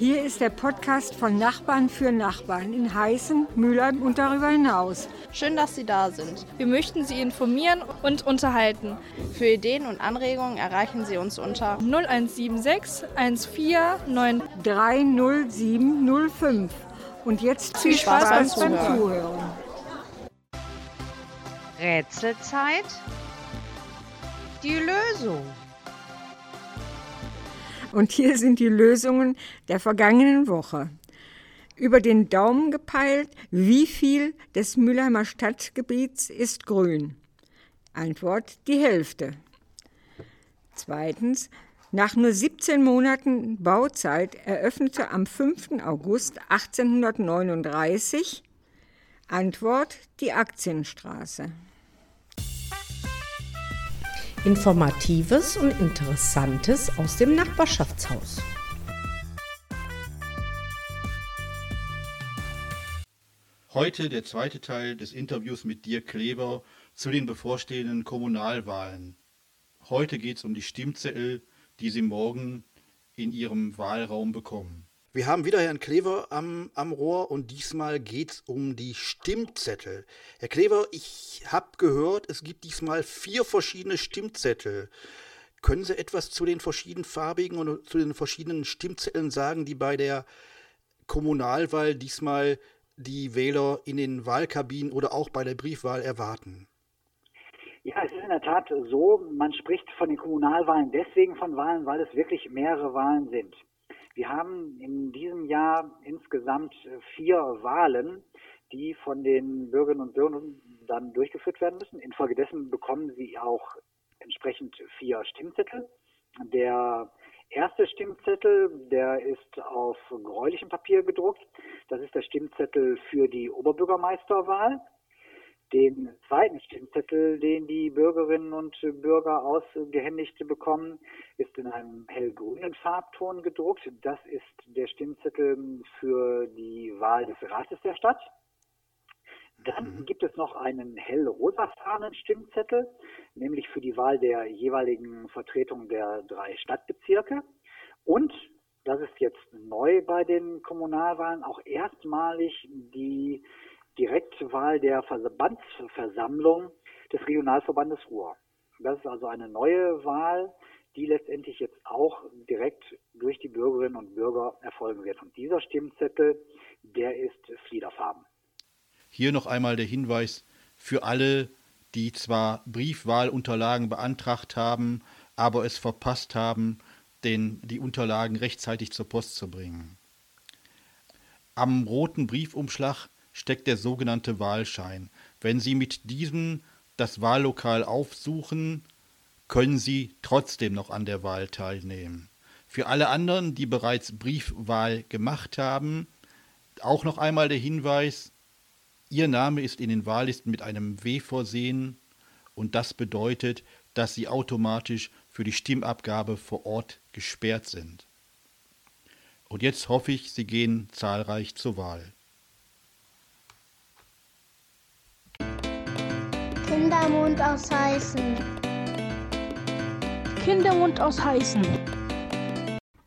Hier ist der Podcast von Nachbarn für Nachbarn in Heißen, Mülheim und darüber hinaus. Schön, dass Sie da sind. Wir möchten Sie informieren und unterhalten. Für Ideen und Anregungen erreichen Sie uns unter 0176 14 30705. Und jetzt viel, viel Spaß, Spaß beim, Zuhören. Zuhören. Rätselzeit. Die Lösung. Und hier sind die Lösungen der vergangenen Woche. Über den Daumen gepeilt, wie viel des Mülheimer Stadtgebiets ist grün? Antwort die Hälfte. Zweitens, nach nur 17 Monaten Bauzeit eröffnete am 5. August 1839 Antwort die Aktienstraße. Informatives und Interessantes aus dem Nachbarschaftshaus. Heute der zweite Teil des Interviews mit Dirk Kleber zu den bevorstehenden Kommunalwahlen. Heute geht es um die Stimmzettel, die Sie morgen in Ihrem Wahlraum bekommen. Wir haben wieder Herrn Klever am, am Rohr und diesmal geht es um die Stimmzettel. Herr Klever, ich habe gehört, es gibt diesmal vier verschiedene Stimmzettel. Können Sie etwas zu den verschiedenen farbigen und zu den verschiedenen Stimmzetteln sagen, die bei der Kommunalwahl diesmal die Wähler in den Wahlkabinen oder auch bei der Briefwahl erwarten? Ja, es ist in der Tat so, man spricht von den Kommunalwahlen deswegen von Wahlen, weil es wirklich mehrere Wahlen sind. Wir haben in diesem Jahr insgesamt vier Wahlen, die von den Bürgerinnen und Bürgern dann durchgeführt werden müssen. Infolgedessen bekommen sie auch entsprechend vier Stimmzettel. Der erste Stimmzettel, der ist auf gräulichem Papier gedruckt. Das ist der Stimmzettel für die Oberbürgermeisterwahl. Den zweiten Stimmzettel, den die Bürgerinnen und Bürger ausgehändigt bekommen, ist in einem hellgrünen Farbton gedruckt. Das ist der Stimmzettel für die Wahl des Rates der Stadt. Dann mhm. gibt es noch einen hellrosafarbenen Stimmzettel, nämlich für die Wahl der jeweiligen Vertretung der drei Stadtbezirke. Und, das ist jetzt neu bei den Kommunalwahlen, auch erstmalig die Direktwahl der Verbandsversammlung des Regionalverbandes Ruhr. Das ist also eine neue Wahl, die letztendlich jetzt auch direkt durch die Bürgerinnen und Bürger erfolgen wird. Und dieser Stimmzettel, der ist fliederfarben. Hier noch einmal der Hinweis für alle, die zwar Briefwahlunterlagen beantragt haben, aber es verpasst haben, den, die Unterlagen rechtzeitig zur Post zu bringen. Am roten Briefumschlag steckt der sogenannte Wahlschein. Wenn Sie mit diesem das Wahllokal aufsuchen, können Sie trotzdem noch an der Wahl teilnehmen. Für alle anderen, die bereits Briefwahl gemacht haben, auch noch einmal der Hinweis, Ihr Name ist in den Wahllisten mit einem W versehen und das bedeutet, dass Sie automatisch für die Stimmabgabe vor Ort gesperrt sind. Und jetzt hoffe ich, Sie gehen zahlreich zur Wahl. Kindermund aus Heißen. Kindermund aus Heißen.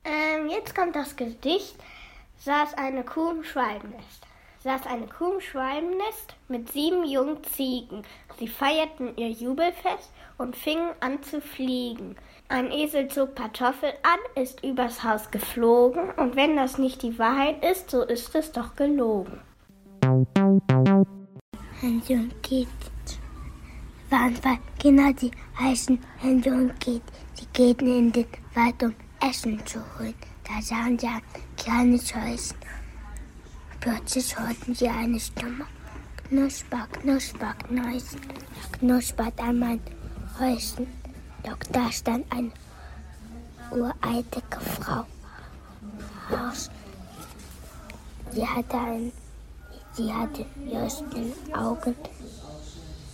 Ähm, jetzt kommt das Gedicht. Saß eine Kuh im Schwalbennest. Saß eine Kuh im Schwalbennest mit sieben jungen Ziegen. Sie feierten ihr Jubelfest und fingen an zu fliegen. Ein Esel zog Kartoffel an, ist übers Haus geflogen, und wenn das nicht die Wahrheit ist, so ist es doch gelogen. Ein Jung geht waren zwei Kinder, die heißen Hände und geht. Sie gehen in den Wald, um Essen zu holen. Da sahen sie ein kleines Häuschen. Plötzlich hörten sie eine Stimme. Knusper, knusper, knäusen. Knuspert an mein Häuschen. Doch da stand eine uralte Frau. Haus. Sie hatte ein, sie hatte leuchtende Augen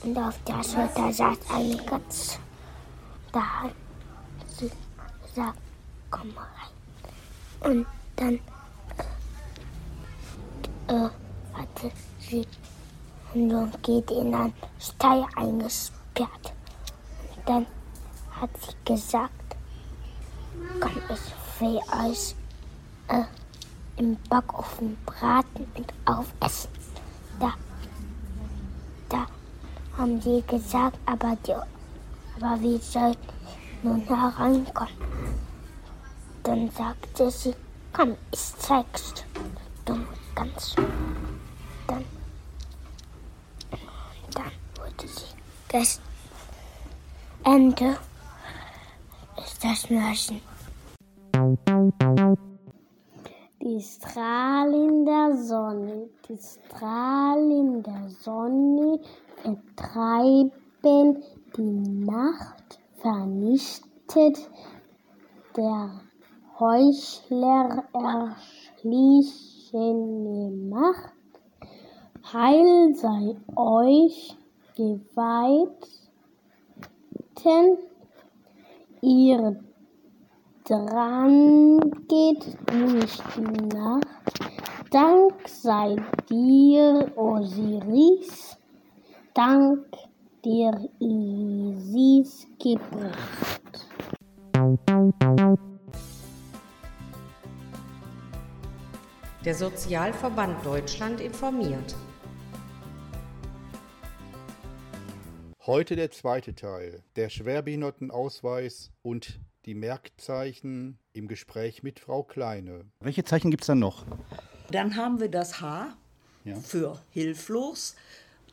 und auf der Schulter saß eine Katze. Da hat sie gesagt, komm mal rein. Und dann äh, hatte sie und geht in einen Stall eingesperrt. Und dann hat sie gesagt, komm, ich will euch äh, im Backofen braten und aufessen. Da, da haben sie gesagt, aber, die, aber wir sollten nun herankommen. Dann sagte sie, komm, ich zeig's dir. Ganz. Dann, dann wurde sie das Ende ist das Märchen. Die Strahlen der Sonne, die Strahlen der Sonne vertreiben die Nacht, vernichtet der Heuchler erschließende Macht. Heil sei euch geweiht, ihr dran geht nicht die Nacht. Dank sei dir, Osiris, Dank dir, Isis gebracht. Der Sozialverband Deutschland informiert. Heute der zweite Teil, der Schwerbehindertenausweis und die Merkzeichen im Gespräch mit Frau Kleine. Welche Zeichen gibt es dann noch? Dann haben wir das H ja. für hilflos.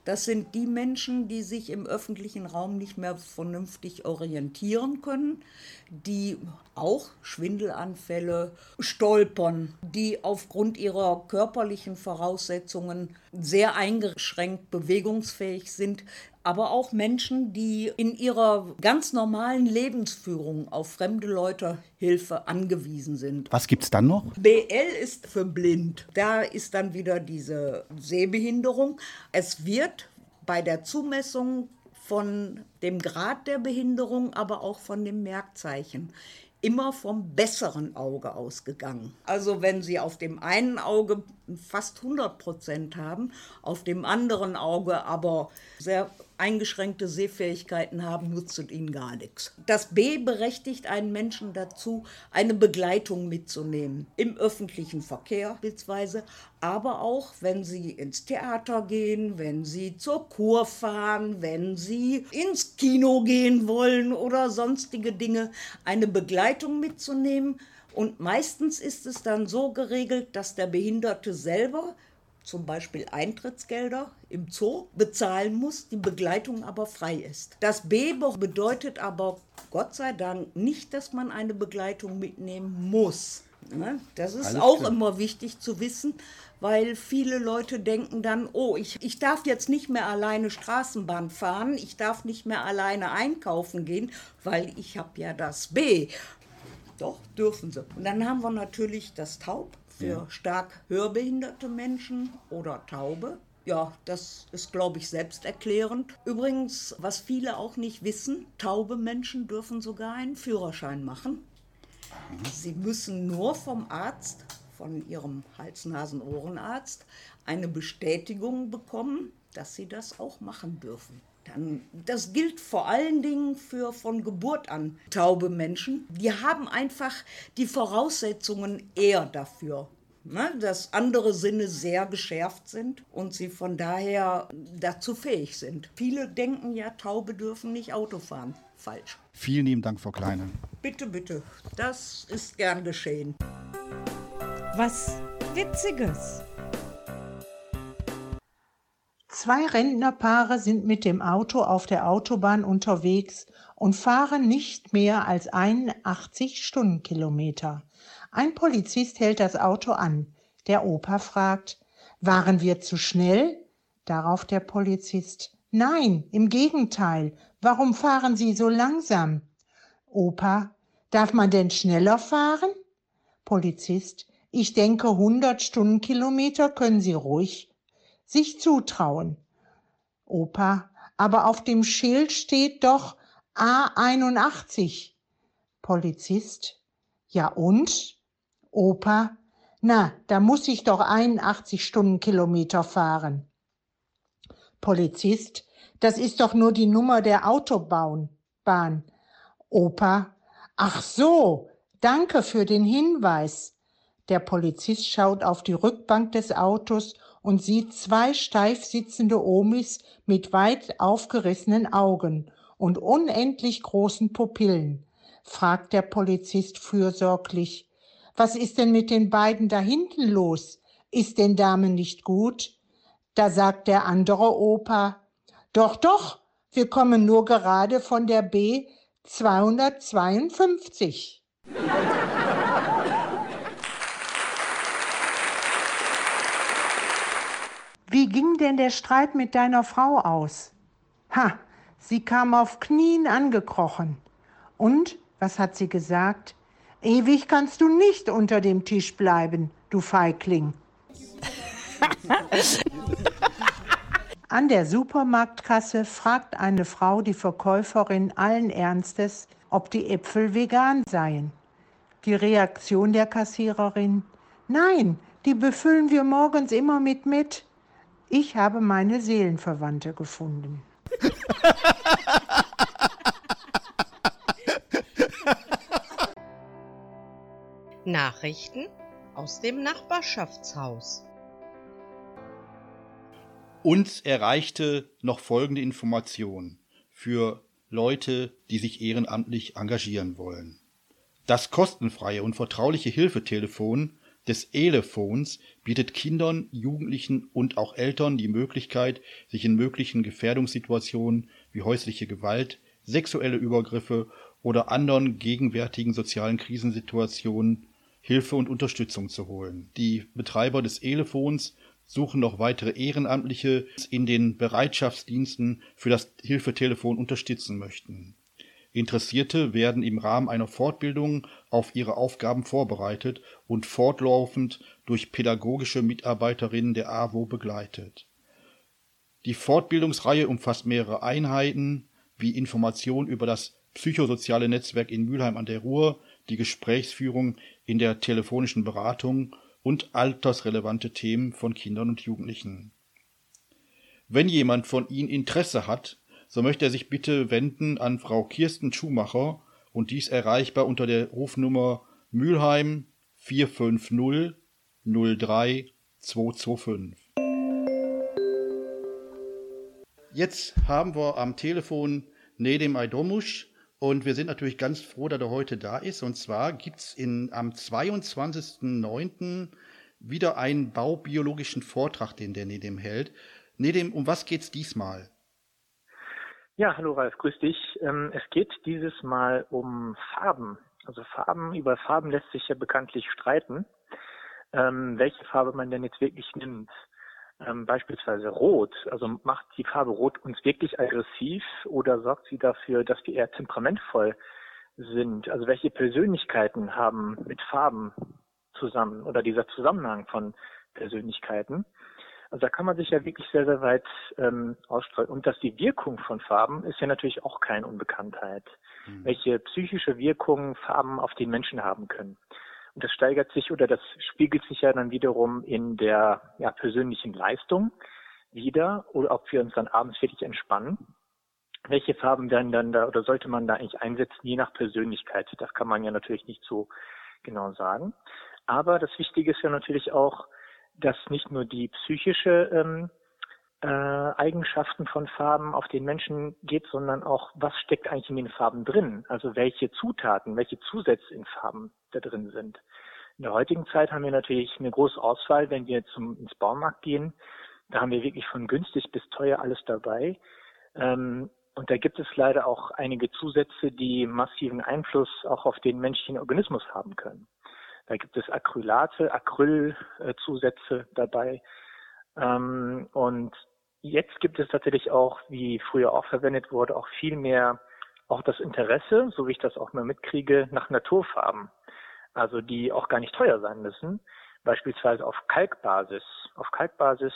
Das sind die Menschen, die sich im öffentlichen Raum nicht mehr vernünftig orientieren können, die auch Schwindelanfälle stolpern, die aufgrund ihrer körperlichen Voraussetzungen sehr eingeschränkt bewegungsfähig sind, aber auch Menschen, die in ihrer ganz normalen Lebensführung auf fremde Leute Hilfe angewiesen sind. Was gibt es dann noch? BL ist für blind. Da ist dann wieder diese Sehbehinderung. Es wird bei der Zumessung von dem Grad der Behinderung, aber auch von dem Merkzeichen immer vom besseren Auge ausgegangen. Also wenn Sie auf dem einen Auge fast 100 Prozent haben, auf dem anderen Auge aber sehr eingeschränkte Sehfähigkeiten haben, nutzt ihnen gar nichts. Das B berechtigt einen Menschen dazu, eine Begleitung mitzunehmen. Im öffentlichen Verkehr beispielsweise, aber auch, wenn sie ins Theater gehen, wenn sie zur Kur fahren, wenn sie ins Kino gehen wollen oder sonstige Dinge, eine Begleitung mitzunehmen. Und meistens ist es dann so geregelt, dass der Behinderte selber zum Beispiel Eintrittsgelder im Zoo bezahlen muss, die Begleitung aber frei ist. Das B bedeutet aber Gott sei Dank nicht, dass man eine Begleitung mitnehmen muss. Ne? Das ist Alles auch klar. immer wichtig zu wissen, weil viele Leute denken dann, oh, ich, ich darf jetzt nicht mehr alleine Straßenbahn fahren, ich darf nicht mehr alleine einkaufen gehen, weil ich habe ja das B. Doch, dürfen sie. Und dann haben wir natürlich das Taub für ja. stark hörbehinderte Menschen oder Taube. Ja, das ist, glaube ich, selbsterklärend. Übrigens, was viele auch nicht wissen, taube Menschen dürfen sogar einen Führerschein machen. Sie müssen nur vom Arzt, von ihrem Hals-Nasen-Ohrenarzt, eine Bestätigung bekommen, dass sie das auch machen dürfen. Dann, das gilt vor allen Dingen für von Geburt an taube Menschen. Die haben einfach die Voraussetzungen eher dafür. Ne, dass andere Sinne sehr geschärft sind und sie von daher dazu fähig sind. Viele denken ja, Taube dürfen nicht Auto fahren. Falsch. Vielen lieben Dank, Frau Kleine. Bitte, bitte. Das ist gern geschehen. Was Witziges. Zwei Rentnerpaare sind mit dem Auto auf der Autobahn unterwegs und fahren nicht mehr als 81 Stundenkilometer. Ein Polizist hält das Auto an. Der Opa fragt, waren wir zu schnell? Darauf der Polizist, nein, im Gegenteil, warum fahren Sie so langsam? Opa, darf man denn schneller fahren? Polizist, ich denke, 100 Stundenkilometer können Sie ruhig sich zutrauen. Opa, aber auf dem Schild steht doch A81. Polizist, ja und? Opa, na, da muss ich doch 81 Stundenkilometer fahren. Polizist, das ist doch nur die Nummer der Autobahn. Opa, ach so, danke für den Hinweis. Der Polizist schaut auf die Rückbank des Autos und sieht zwei steif sitzende Omis mit weit aufgerissenen Augen und unendlich großen Pupillen. Fragt der Polizist fürsorglich, was ist denn mit den beiden da hinten los? Ist den Damen nicht gut? Da sagt der andere Opa, doch, doch, wir kommen nur gerade von der B 252. Wie ging denn der Streit mit deiner Frau aus? Ha, sie kam auf Knien angekrochen. Und, was hat sie gesagt? Ewig kannst du nicht unter dem Tisch bleiben, du Feigling. An der Supermarktkasse fragt eine Frau die Verkäuferin allen Ernstes, ob die Äpfel vegan seien. Die Reaktion der Kassiererin: Nein, die befüllen wir morgens immer mit mit. Ich habe meine Seelenverwandte gefunden. Nachrichten aus dem Nachbarschaftshaus. Uns erreichte noch folgende Information für Leute, die sich ehrenamtlich engagieren wollen. Das kostenfreie und vertrauliche Hilfetelefon des Elefons bietet Kindern, Jugendlichen und auch Eltern die Möglichkeit, sich in möglichen Gefährdungssituationen wie häusliche Gewalt, sexuelle Übergriffe oder anderen gegenwärtigen sozialen Krisensituationen Hilfe und Unterstützung zu holen. Die Betreiber des Elefons suchen noch weitere Ehrenamtliche in den Bereitschaftsdiensten für das Hilfetelefon unterstützen möchten. Interessierte werden im Rahmen einer Fortbildung auf ihre Aufgaben vorbereitet und fortlaufend durch pädagogische Mitarbeiterinnen der AWO begleitet. Die Fortbildungsreihe umfasst mehrere Einheiten, wie Information über das psychosoziale Netzwerk in Mülheim an der Ruhr, die Gesprächsführung in der telefonischen Beratung und altersrelevante Themen von Kindern und Jugendlichen. Wenn jemand von Ihnen Interesse hat, so möchte er sich bitte wenden an Frau Kirsten Schumacher und dies erreichbar unter der Rufnummer Mülheim 450 03 225. Jetzt haben wir am Telefon Nedem Aydomusch und wir sind natürlich ganz froh, dass er heute da ist. Und zwar gibt es am 22.09. wieder einen baubiologischen Vortrag, den der Nedem hält. Nedem, um was geht es diesmal? Ja, hallo Ralf, grüß dich. Ähm, es geht dieses Mal um Farben. Also Farben, über Farben lässt sich ja bekanntlich streiten, ähm, welche Farbe man denn jetzt wirklich nimmt. Ähm, beispielsweise Rot, also macht die Farbe Rot uns wirklich aggressiv oder sorgt sie dafür, dass wir eher temperamentvoll sind? Also welche Persönlichkeiten haben mit Farben zusammen oder dieser Zusammenhang von Persönlichkeiten? Also da kann man sich ja wirklich sehr, sehr weit ähm, ausstreuen. Und dass die Wirkung von Farben ist ja natürlich auch keine Unbekanntheit. Mhm. Welche psychische Wirkung Farben auf den Menschen haben können. Und das steigert sich oder das spiegelt sich ja dann wiederum in der ja, persönlichen Leistung wieder oder ob wir uns dann abends wirklich entspannen. Welche Farben werden dann da oder sollte man da eigentlich einsetzen, je nach Persönlichkeit? Das kann man ja natürlich nicht so genau sagen. Aber das Wichtige ist ja natürlich auch, dass nicht nur die psychische ähm, äh, Eigenschaften von Farben auf den Menschen geht, sondern auch, was steckt eigentlich in den Farben drin? Also welche Zutaten, welche Zusätze in Farben da drin sind. In der heutigen Zeit haben wir natürlich eine große Auswahl, wenn wir zum, ins Baumarkt gehen. Da haben wir wirklich von günstig bis teuer alles dabei. Ähm, und da gibt es leider auch einige Zusätze, die massiven Einfluss auch auf den menschlichen Organismus haben können. Da gibt es Acrylate, Acrylzusätze dabei. Ähm, und jetzt gibt es tatsächlich auch, wie früher auch verwendet wurde, auch viel mehr auch das Interesse, so wie ich das auch mal mitkriege, nach Naturfarben. Also die auch gar nicht teuer sein müssen. Beispielsweise auf Kalkbasis. Auf Kalkbasis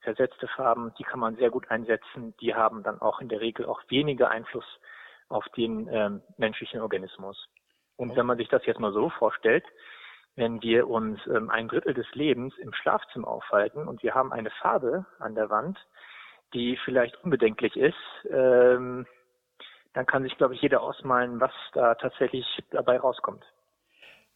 versetzte Farben, die kann man sehr gut einsetzen. Die haben dann auch in der Regel auch weniger Einfluss auf den ähm, menschlichen Organismus. Und wenn man sich das jetzt mal so vorstellt, wenn wir uns ähm, ein Drittel des Lebens im Schlafzimmer aufhalten und wir haben eine Farbe an der Wand, die vielleicht unbedenklich ist, ähm, dann kann sich, glaube ich, jeder ausmalen, was da tatsächlich dabei rauskommt.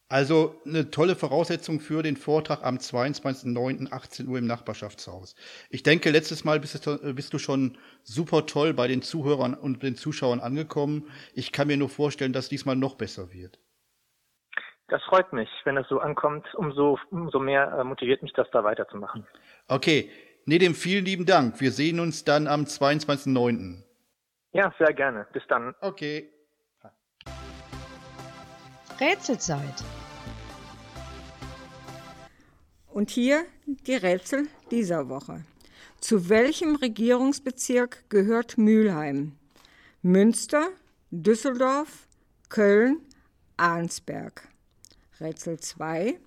Also eine tolle Voraussetzung für den Vortrag am 22.09.18 Uhr im Nachbarschaftshaus. Ich denke, letztes Mal bist du, bist du, schon super toll bei den Zuhörern und den Zuschauern angekommen. Ich kann mir nur vorstellen, dass diesmal noch besser wird. Das freut mich. Wenn es so ankommt, umso, umso mehr äh, motiviert mich das da weiterzumachen. Okay. Nedem, vielen lieben Dank. Wir sehen uns dann am 22.09. Ja, sehr gerne. Bis dann. Okay. Rätselzeit. Und hier die Rätsel dieser Woche. Zu welchem Regierungsbezirk gehört Mülheim? Münster, Düsseldorf, Köln, Arnsberg. Rätsel 2.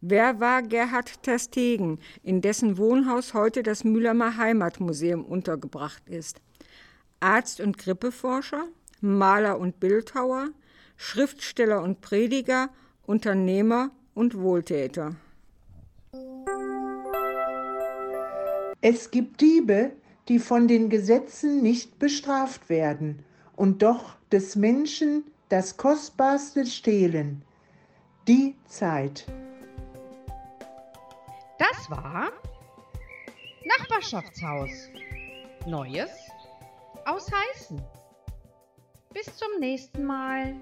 Wer war Gerhard Terstegen, in dessen Wohnhaus heute das Mühlheimer Heimatmuseum untergebracht ist? Arzt und Grippeforscher, Maler und Bildhauer, Schriftsteller und Prediger, Unternehmer und Wohltäter. Es gibt Diebe, die von den Gesetzen nicht bestraft werden und doch des Menschen das Kostbarste stehlen. Die Zeit. Das war Nachbarschaftshaus. Neues aus Heißen. Bis zum nächsten Mal.